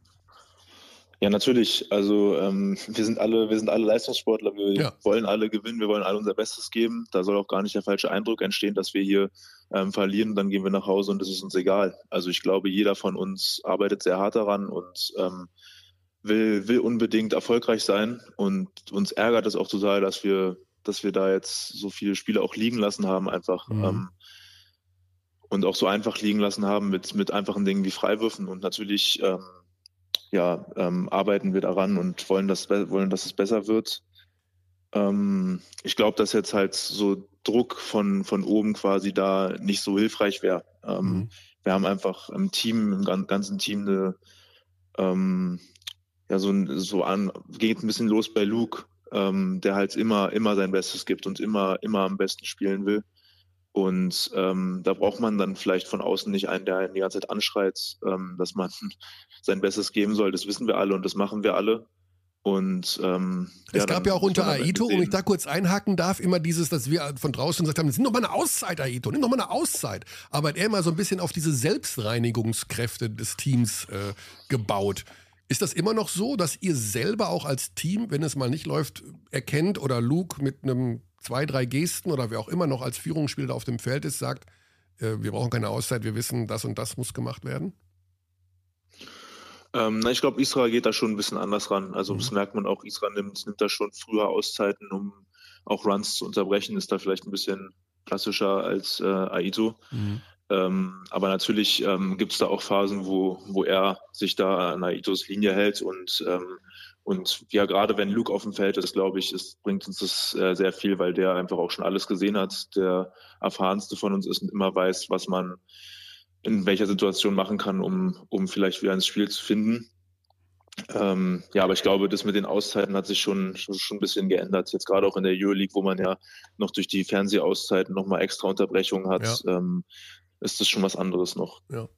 Ja, natürlich. Also ähm, wir sind alle, wir sind alle Leistungssportler. Wir ja. wollen alle gewinnen. Wir wollen alle unser Bestes geben. Da soll auch gar nicht der falsche Eindruck entstehen, dass wir hier ähm, verlieren. Dann gehen wir nach Hause und es ist uns egal. Also ich glaube, jeder von uns arbeitet sehr hart daran und ähm, will, will unbedingt erfolgreich sein. Und uns ärgert es auch total, dass wir, dass wir da jetzt so viele Spiele auch liegen lassen haben, einfach. Mhm. Ähm, und auch so einfach liegen lassen haben mit, mit einfachen Dingen wie Freiwürfen. Und natürlich ähm, ja, ähm, arbeiten wir daran und wollen, dass, wollen, dass es besser wird. Ähm, ich glaube, dass jetzt halt so Druck von, von oben quasi da nicht so hilfreich wäre. Ähm, mhm. Wir haben einfach im Team, im ganzen Team eine, ähm, ja, so, so an, geht ein bisschen los bei Luke, ähm, der halt immer, immer sein Bestes gibt und immer, immer am besten spielen will. Und ähm, da braucht man dann vielleicht von außen nicht einen, der einen die ganze Zeit anschreit, ähm, dass man (laughs) sein Bestes geben soll. Das wissen wir alle und das machen wir alle. Und ähm, es ja, gab ja auch unter Aito, und ich da kurz einhaken darf, immer dieses, dass wir von draußen gesagt haben, nimm doch mal eine Auszeit, Aito, nimm doch mal eine Auszeit. Aber hat er immer so ein bisschen auf diese Selbstreinigungskräfte des Teams äh, gebaut. Ist das immer noch so, dass ihr selber auch als Team, wenn es mal nicht läuft, erkennt oder Luke mit einem zwei, drei Gesten oder wer auch immer noch als Führungsspieler auf dem Feld ist, sagt, äh, wir brauchen keine Auszeit, wir wissen, das und das muss gemacht werden? Ähm, na, ich glaube, Israel geht da schon ein bisschen anders ran. Also mhm. das merkt man auch, Israel nimmt, nimmt da schon früher Auszeiten, um auch Runs zu unterbrechen, ist da vielleicht ein bisschen klassischer als äh, Aito. Mhm. Ähm, aber natürlich ähm, gibt es da auch Phasen, wo, wo er sich da an Aitos Linie hält und ähm, und ja, gerade wenn Luke auf dem Feld ist, glaube ich, ist, bringt uns das äh, sehr viel, weil der einfach auch schon alles gesehen hat, der erfahrenste von uns ist und immer weiß, was man in welcher Situation machen kann, um, um vielleicht wieder ins Spiel zu finden. Ähm, ja, aber ich glaube, das mit den Auszeiten hat sich schon, schon, schon ein bisschen geändert. Jetzt gerade auch in der Euroleague, wo man ja noch durch die Fernsehauszeiten nochmal extra Unterbrechungen hat, ja. ähm, ist das schon was anderes noch. Ja.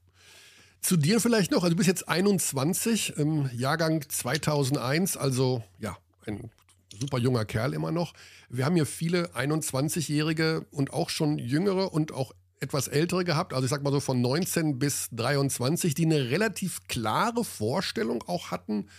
Zu dir vielleicht noch, also du bist jetzt 21, im Jahrgang 2001, also ja, ein super junger Kerl immer noch. Wir haben hier viele 21-Jährige und auch schon jüngere und auch etwas ältere gehabt, also ich sag mal so von 19 bis 23, die eine relativ klare Vorstellung auch hatten,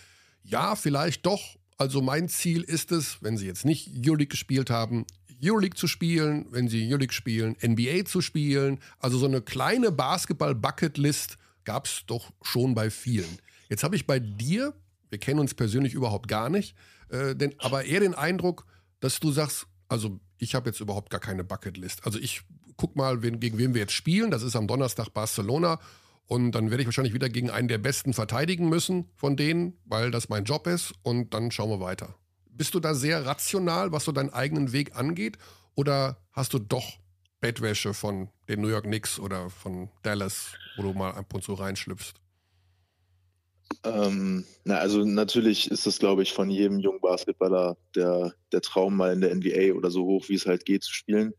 ja, vielleicht doch. Also mein Ziel ist es, wenn sie jetzt nicht Euroleague gespielt haben, Euroleague zu spielen, wenn sie Euroleague spielen, NBA zu spielen. Also so eine kleine Basketball-Bucketlist gab es doch schon bei vielen. Jetzt habe ich bei dir, wir kennen uns persönlich überhaupt gar nicht, äh, denn, aber eher den Eindruck, dass du sagst, also ich habe jetzt überhaupt gar keine Bucketlist. Also ich guck mal, wen, gegen wen wir jetzt spielen. Das ist am Donnerstag Barcelona. Und dann werde ich wahrscheinlich wieder gegen einen der Besten verteidigen müssen von denen, weil das mein Job ist. Und dann schauen wir weiter. Bist du da sehr rational, was so deinen eigenen Weg angeht? Oder hast du doch Bettwäsche von den New York Knicks oder von Dallas, wo du mal ab und zu reinschlüpfst? Ähm, na, also natürlich ist das, glaube ich, von jedem jungen Basketballer der, der Traum, mal in der NBA oder so hoch, wie es halt geht, zu spielen.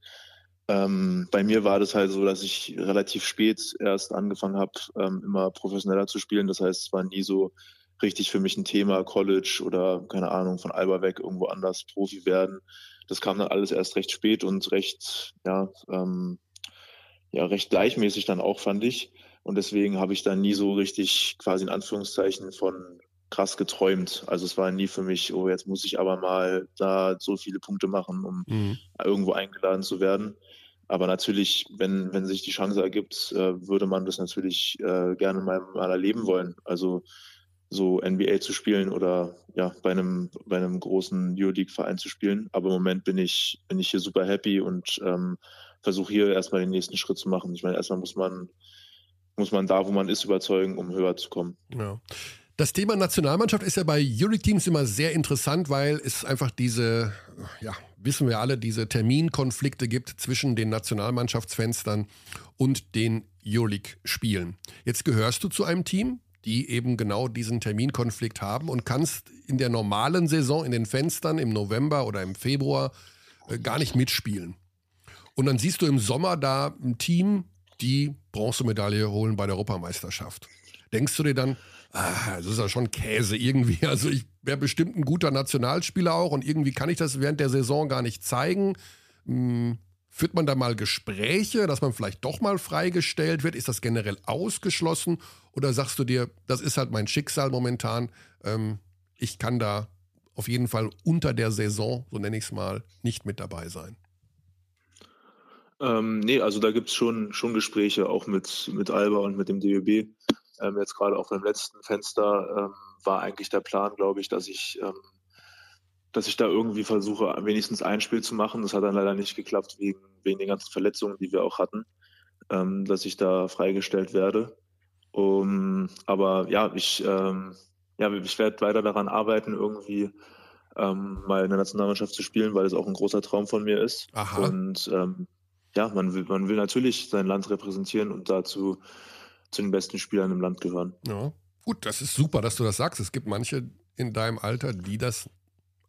Ähm, bei mir war das halt so, dass ich relativ spät erst angefangen habe, ähm, immer professioneller zu spielen. Das heißt, es war nie so richtig für mich ein Thema, College oder keine Ahnung, von Alba weg irgendwo anders Profi werden. Das kam dann alles erst recht spät und recht, ja, ähm, ja, recht gleichmäßig dann auch, fand ich. Und deswegen habe ich dann nie so richtig quasi in Anführungszeichen von krass geträumt. Also es war nie für mich, oh, jetzt muss ich aber mal da so viele Punkte machen, um mhm. irgendwo eingeladen zu werden. Aber natürlich, wenn, wenn sich die Chance ergibt, äh, würde man das natürlich äh, gerne mal, mal erleben wollen. Also so NBA zu spielen oder ja, bei einem, bei einem großen Euroleague-Verein zu spielen. Aber im Moment bin ich, bin ich hier super happy und ähm, versuche hier erstmal den nächsten Schritt zu machen. Ich meine, erstmal muss man, muss man da, wo man ist, überzeugen, um höher zu kommen. Ja. Das Thema Nationalmannschaft ist ja bei Euroleague-Teams immer sehr interessant, weil es einfach diese, ja, wissen wir alle, diese Terminkonflikte gibt zwischen den Nationalmannschaftsfenstern und den Euroleague-Spielen. Jetzt gehörst du zu einem Team, die eben genau diesen Terminkonflikt haben und kannst in der normalen Saison in den Fenstern im November oder im Februar äh, gar nicht mitspielen. Und dann siehst du im Sommer da ein Team, die Bronzemedaille holen bei der Europameisterschaft. Denkst du dir dann, ah, das ist ja schon Käse irgendwie. (laughs) Also ich wäre bestimmt ein guter Nationalspieler auch und irgendwie kann ich das während der Saison gar nicht zeigen. Hm, führt man da mal Gespräche, dass man vielleicht doch mal freigestellt wird? Ist das generell ausgeschlossen? Oder sagst du dir, das ist halt mein Schicksal momentan, ähm, ich kann da auf jeden Fall unter der Saison, so nenne ich es mal, nicht mit dabei sein? Ähm, nee, also da gibt es schon, schon Gespräche, auch mit, mit Alba und mit dem DBB. Ähm, jetzt gerade auch beim letzten Fenster ähm, war eigentlich der Plan, glaube ich, dass ich, ähm, dass ich da irgendwie versuche, wenigstens ein Spiel zu machen. Das hat dann leider nicht geklappt wegen, wegen den ganzen Verletzungen, die wir auch hatten, ähm, dass ich da freigestellt werde. Um, aber ja, ich, ähm, ja, ich werde weiter daran arbeiten, irgendwie ähm, mal in der Nationalmannschaft zu spielen, weil es auch ein großer Traum von mir ist. Aha. Und ähm, ja, man will, man will natürlich sein Land repräsentieren und dazu zu den besten Spielern im Land gehören. Ja, gut, das ist super, dass du das sagst. Es gibt manche in deinem Alter, die das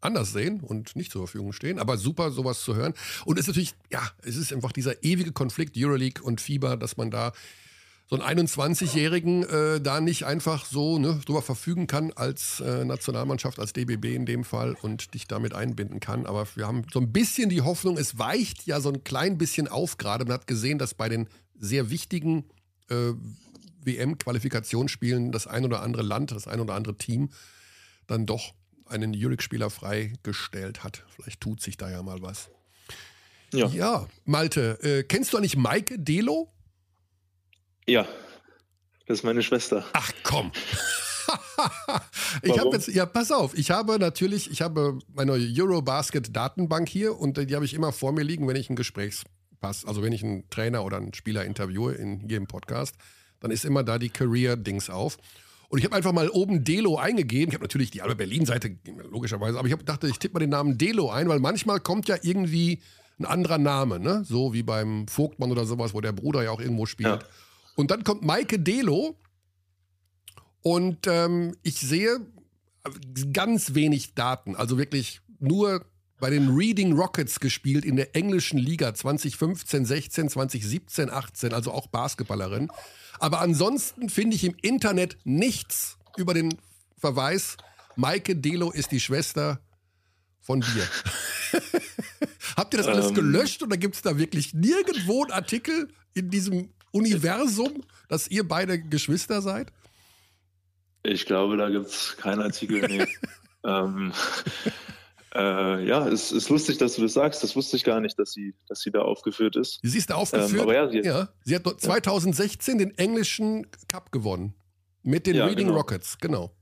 anders sehen und nicht zur Verfügung stehen. Aber super, sowas zu hören. Und es ist natürlich, ja, es ist einfach dieser ewige Konflikt Euroleague und Fieber, dass man da so einen 21-Jährigen äh, da nicht einfach so ne, drüber verfügen kann als äh, Nationalmannschaft, als DBB in dem Fall und dich damit einbinden kann. Aber wir haben so ein bisschen die Hoffnung, es weicht ja so ein klein bisschen auf gerade. Man hat gesehen, dass bei den sehr wichtigen äh, WM-Qualifikationsspielen das ein oder andere Land, das ein oder andere Team dann doch einen Jurek-Spieler freigestellt hat. Vielleicht tut sich da ja mal was. Ja, ja Malte, äh, kennst du eigentlich Maike Delo? Ja, das ist meine Schwester. Ach komm. (laughs) ich habe jetzt, ja, pass auf, ich habe natürlich, ich habe meine Eurobasket-Datenbank hier und die habe ich immer vor mir liegen, wenn ich einen Gesprächspass, also wenn ich einen Trainer oder einen Spieler interviewe in jedem Podcast, dann ist immer da die Career-Dings auf. Und ich habe einfach mal oben Delo eingegeben. Ich habe natürlich die Alba Berlin-Seite, logischerweise, aber ich hab, dachte, ich tippe mal den Namen Delo ein, weil manchmal kommt ja irgendwie ein anderer Name, ne? So wie beim Vogtmann oder sowas, wo der Bruder ja auch irgendwo spielt. Ja. Und dann kommt Maike Delo und ähm, ich sehe ganz wenig Daten, also wirklich nur bei den Reading Rockets gespielt in der englischen Liga 2015, 16, 2017, 18, also auch Basketballerin. Aber ansonsten finde ich im Internet nichts über den Verweis, Maike Delo ist die Schwester von dir. (laughs) Habt ihr das alles ähm, gelöscht oder gibt es da wirklich nirgendwo einen Artikel in diesem Universum, dass ihr beide Geschwister seid? Ich glaube, da gibt es keinen Artikel. Nee. (laughs) ähm, äh, ja, es ist lustig, dass du das sagst. Das wusste ich gar nicht, dass sie, dass sie da aufgeführt ist. Sie ist da aufgeführt. Ähm, aber ja, sie, ja, sie hat 2016 ja. den englischen Cup gewonnen. Mit den ja, Reading genau. Rockets, genau.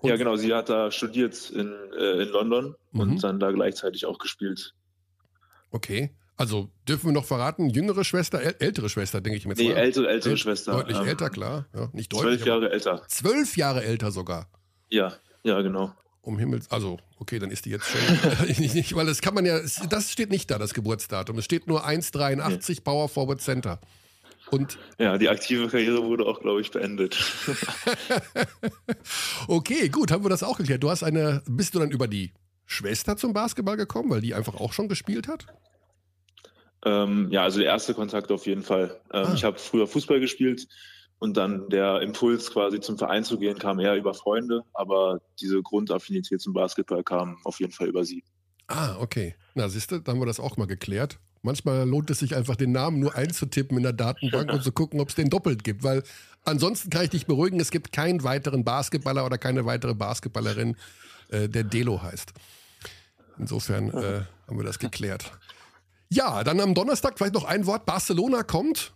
Und ja, genau. Sie hat da studiert in, äh, in London mhm. und dann da gleichzeitig auch gespielt. Okay. Also dürfen wir noch verraten, jüngere Schwester, äl ältere Schwester, denke ich mir. Nee, ältere, ältere Äl Schwester. Deutlich ähm, älter, klar. Ja, nicht deutlich. Zwölf Jahre älter. Zwölf Jahre älter sogar. Ja, ja, genau. Um Himmels, also okay, dann ist die jetzt schon (laughs) (laughs) nicht, weil das kann man ja, das steht nicht da, das Geburtsdatum. Es steht nur 1,83 nee. Power Forward Center. Und ja, die aktive Karriere wurde auch, glaube ich, beendet. (laughs) okay, gut, haben wir das auch geklärt. Du hast eine, bist du dann über die Schwester zum Basketball gekommen, weil die einfach auch schon gespielt hat? Ähm, ja, also der erste Kontakt auf jeden Fall. Ähm, ah. Ich habe früher Fußball gespielt und dann der Impuls quasi zum Verein zu gehen kam eher über Freunde, aber diese Grundaffinität zum Basketball kam auf jeden Fall über sie. Ah, okay. Na, siehst du, dann haben wir das auch mal geklärt. Manchmal lohnt es sich einfach, den Namen nur einzutippen in der Datenbank und zu gucken, ob es den doppelt gibt, weil ansonsten kann ich dich beruhigen, es gibt keinen weiteren Basketballer oder keine weitere Basketballerin, äh, der Delo heißt. Insofern äh, haben wir das geklärt. Ja, dann am Donnerstag vielleicht noch ein Wort. Barcelona kommt.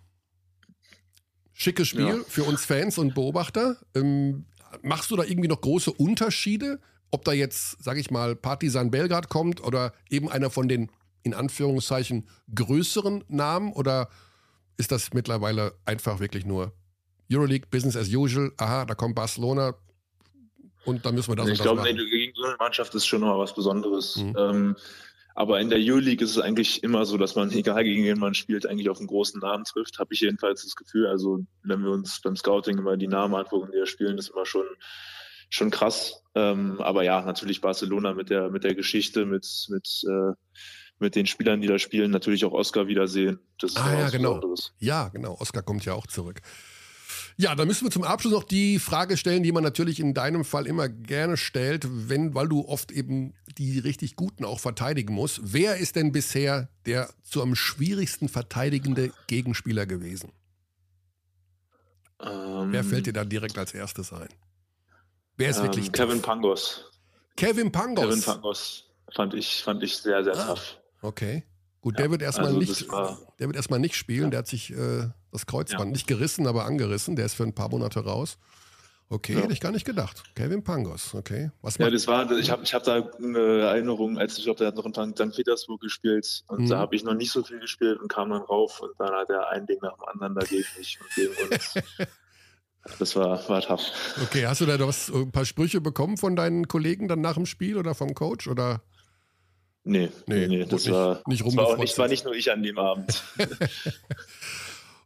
Schickes Spiel ja. für uns Fans und Beobachter. Ähm, machst du da irgendwie noch große Unterschiede? Ob da jetzt, sag ich mal, Partisan Belgrad kommt oder eben einer von den in Anführungszeichen größeren Namen oder ist das mittlerweile einfach wirklich nur Euroleague, Business as usual? Aha, da kommt Barcelona und da müssen wir das Ich glaube, nee, gegen so eine Mannschaft ist schon noch was Besonderes. Mhm. Ähm, aber in der Euroleague ist es eigentlich immer so, dass man, (laughs) egal gegen wen man spielt, eigentlich auf einen großen Namen trifft. Habe ich jedenfalls das Gefühl. Also, wenn wir uns beim Scouting immer die Namen angucken, die da spielen, ist immer schon, schon krass. Ähm, aber ja, natürlich Barcelona mit der, mit der Geschichte, mit, mit, äh, mit den Spielern, die da spielen, natürlich auch Oscar wiedersehen. Das ist ah, ja, genau. Ja, genau. Oscar kommt ja auch zurück. Ja, dann müssen wir zum Abschluss noch die Frage stellen, die man natürlich in deinem Fall immer gerne stellt, wenn, weil du oft eben die richtig Guten auch verteidigen musst. Wer ist denn bisher der zu am schwierigsten verteidigende Gegenspieler gewesen? Ähm, Wer fällt dir da direkt als erstes ein? Wer ist ähm, wirklich Kevin tough? Pangos. Kevin Pangos. Kevin Pangos fand ich, fand ich sehr, sehr ah. tough. Okay. Gut, ja, der wird erstmal also nicht, der wird erstmal nicht spielen. Ja. Der hat sich äh, das Kreuzband ja. nicht gerissen, aber angerissen. Der ist für ein paar Monate raus. Okay, hätte ich gar nicht gedacht. Kevin Pangos, okay. Was ja, das war, ich habe ich hab da eine Erinnerung, als ich glaube, der hat noch in St. Petersburg gespielt und mhm. da habe ich noch nicht so viel gespielt und kam dann rauf und dann hat er ein Ding nach dem anderen dagegen mich und gegen uns. (laughs) Das war, war tough. Okay, hast du da was, ein paar Sprüche bekommen von deinen Kollegen dann nach dem Spiel oder vom Coach? Oder? Nee, nee, nee das nicht, war, nicht das war, auch nicht, war nicht nur ich an dem Abend. (laughs)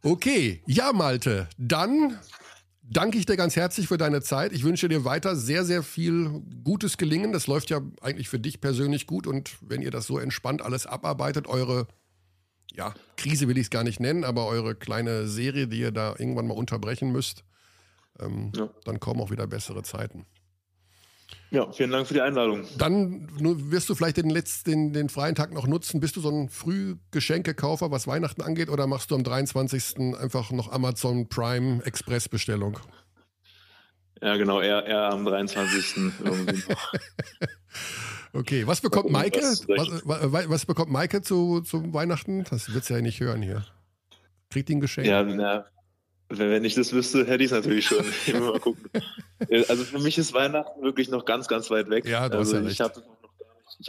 okay, ja, Malte, dann danke ich dir ganz herzlich für deine Zeit. Ich wünsche dir weiter sehr, sehr viel gutes Gelingen. Das läuft ja eigentlich für dich persönlich gut und wenn ihr das so entspannt alles abarbeitet, eure ja, Krise will ich es gar nicht nennen, aber eure kleine Serie, die ihr da irgendwann mal unterbrechen müsst, ähm, ja. dann kommen auch wieder bessere Zeiten. Ja, vielen Dank für die Einladung. Dann wirst du vielleicht den, letzten, den, den freien Tag noch nutzen. Bist du so ein Frühgeschenkekaufer, was Weihnachten angeht, oder machst du am 23. einfach noch Amazon Prime Express Bestellung? Ja, genau, eher, eher am 23. (laughs) okay, was bekommt Maike? Was, was, was, bekommt Maike zu, zu Weihnachten? Das wird sie ja nicht hören hier. Kriegt die ein Geschenk? Ja, na, wenn ich das wüsste, hätte ich es natürlich schon. (laughs) mal gucken. Also für mich ist Weihnachten wirklich noch ganz, ganz weit weg. Ja, du also hast ja ich habe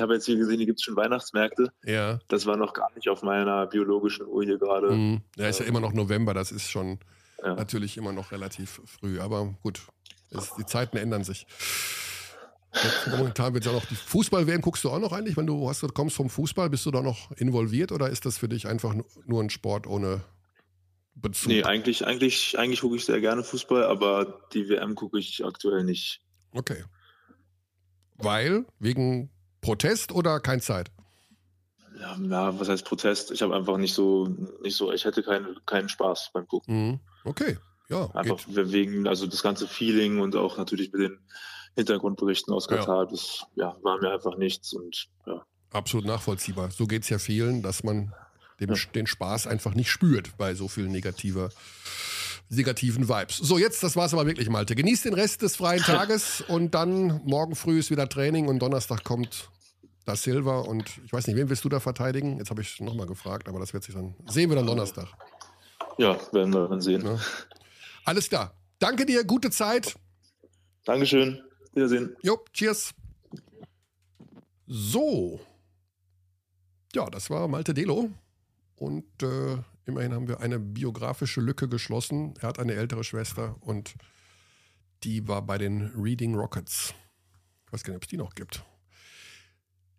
habe jetzt hier gesehen, hier gibt es schon Weihnachtsmärkte. Ja. Das war noch gar nicht auf meiner biologischen Uhr hier gerade. Mhm. Ja, ist ja immer noch November, das ist schon ja. natürlich immer noch relativ früh. Aber gut, es, die Zeiten ändern sich. Jetzt, momentan wird ja noch die Fußball-WM. Guckst du auch noch eigentlich, wenn du hast, kommst vom Fußball, bist du da noch involviert oder ist das für dich einfach nur ein Sport ohne Bezug? Nee, eigentlich, eigentlich, eigentlich gucke ich sehr gerne Fußball, aber die WM gucke ich aktuell nicht. Okay. Weil? Wegen Protest oder kein Zeit? Ja, ja was heißt Protest? Ich habe einfach nicht so, nicht so, ich hätte keinen, keinen Spaß beim Gucken. Mhm. Okay, ja. Einfach geht. wegen, also das ganze Feeling und auch natürlich mit den Hintergrundberichten aus Katar, ja. das ja, war mir einfach nichts und ja. Absolut nachvollziehbar. So geht es ja vielen, dass man den, den Spaß einfach nicht spürt bei so viel negativer negativen Vibes. So, jetzt, das war's aber wirklich, Malte. Genießt den Rest des freien (laughs) Tages und dann morgen früh ist wieder Training und Donnerstag kommt da Silva und ich weiß nicht, wen willst du da verteidigen? Jetzt habe ich nochmal gefragt, aber das wird sich dann. Sehen wir dann Donnerstag. Ja, werden wir dann sehen. Ja. Alles klar. Danke dir, gute Zeit. Dankeschön. Wiedersehen. Jo, cheers. So. Ja, das war Malte Delo. Und äh, immerhin haben wir eine biografische Lücke geschlossen. Er hat eine ältere Schwester und die war bei den Reading Rockets. Ich weiß gar nicht, ob es die noch gibt.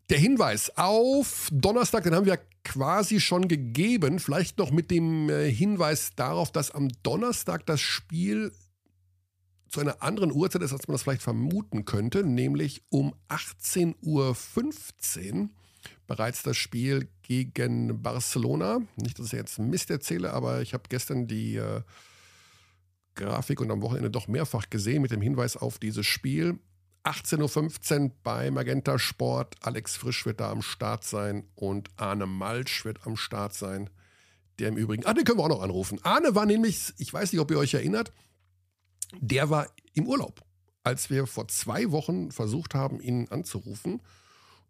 Der Hinweis auf Donnerstag, den haben wir quasi schon gegeben. Vielleicht noch mit dem äh, Hinweis darauf, dass am Donnerstag das Spiel zu einer anderen Uhrzeit ist, als man das vielleicht vermuten könnte, nämlich um 18.15 Uhr bereits das Spiel gegen Barcelona. Nicht, dass ich jetzt Mist erzähle, aber ich habe gestern die äh, Grafik und am Wochenende doch mehrfach gesehen mit dem Hinweis auf dieses Spiel. 18.15 Uhr bei Magenta Sport. Alex Frisch wird da am Start sein und Arne Malsch wird am Start sein. Der im Übrigen, ah, den können wir auch noch anrufen. Arne war nämlich, ich weiß nicht, ob ihr euch erinnert, der war im Urlaub, als wir vor zwei Wochen versucht haben, ihn anzurufen.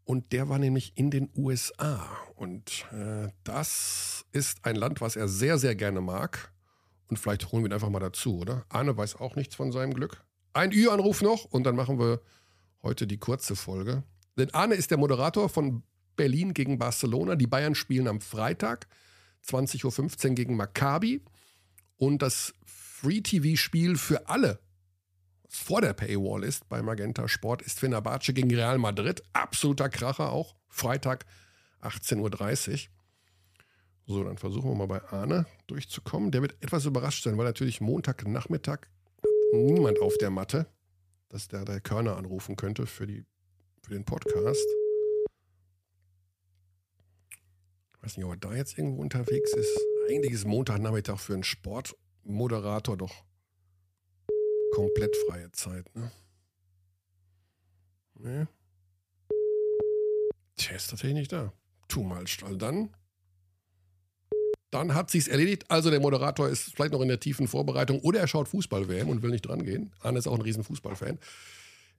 Und der war nämlich in den USA. Und äh, das ist ein Land, was er sehr, sehr gerne mag. Und vielleicht holen wir ihn einfach mal dazu, oder? Arne weiß auch nichts von seinem Glück. Ein Ü-Anruf noch und dann machen wir heute die kurze Folge. Denn Arne ist der Moderator von Berlin gegen Barcelona. Die Bayern spielen am Freitag 20.15 Uhr gegen Maccabi. Und das Free-TV-Spiel für alle, vor der Paywall ist bei Magenta Sport, ist Fenerbahce gegen Real Madrid. Absoluter Kracher auch. Freitag 18.30 Uhr. So, dann versuchen wir mal bei Arne durchzukommen. Der wird etwas überrascht sein, weil natürlich Montagnachmittag niemand auf der Matte, dass der, der Körner anrufen könnte für, die, für den Podcast. Ich weiß nicht, ob er da jetzt irgendwo unterwegs ist. Eigentlich ist Montagnachmittag für einen Sport Moderator doch komplett freie Zeit, ne? Ne? Tja, ist tatsächlich nicht da. Tu mal, Stall. Dann, dann hat sich's erledigt. Also der Moderator ist vielleicht noch in der tiefen Vorbereitung oder er schaut Fußball-WM und will nicht dran gehen. Arne ist auch ein riesen Fußballfan.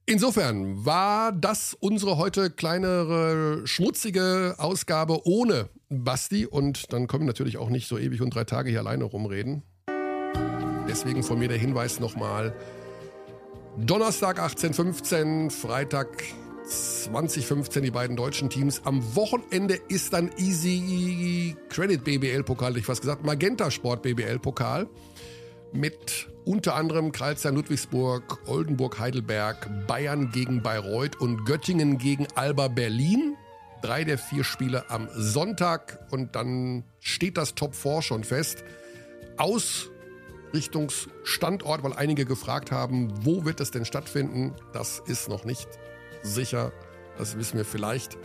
Insofern war das unsere heute kleinere, schmutzige Ausgabe ohne Basti und dann können wir natürlich auch nicht so ewig und drei Tage hier alleine rumreden. Deswegen von mir der Hinweis nochmal. Donnerstag 18.15, Freitag 2015 die beiden deutschen Teams. Am Wochenende ist dann Easy Credit BBL Pokal, ich was gesagt, Magenta Sport BBL Pokal mit unter anderem Kreilsheim Ludwigsburg, Oldenburg Heidelberg, Bayern gegen Bayreuth und Göttingen gegen Alba Berlin. Drei der vier Spiele am Sonntag und dann steht das Top 4 schon fest. Aus Richtungsstandort, weil einige gefragt haben, wo wird es denn stattfinden? Das ist noch nicht sicher. Das wissen wir vielleicht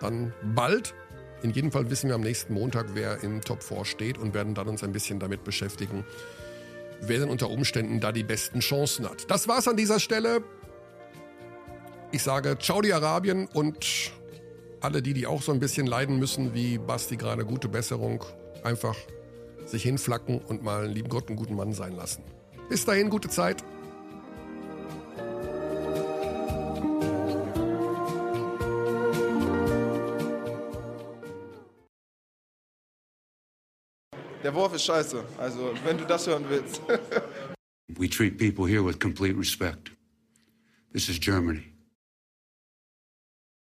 dann bald. In jedem Fall wissen wir am nächsten Montag, wer im Top 4 steht und werden dann uns ein bisschen damit beschäftigen, wer denn unter Umständen da die besten Chancen hat. Das war's an dieser Stelle. Ich sage Ciao die Arabien und alle die, die auch so ein bisschen leiden müssen, wie Basti gerade, gute Besserung. Einfach sich hinflacken und mal einen lieben Gott einen guten Mann sein lassen. Bis dahin, gute Zeit. Der Wurf ist scheiße. Also, wenn du das hören willst. (laughs) We treat people here with complete respect. This is Germany.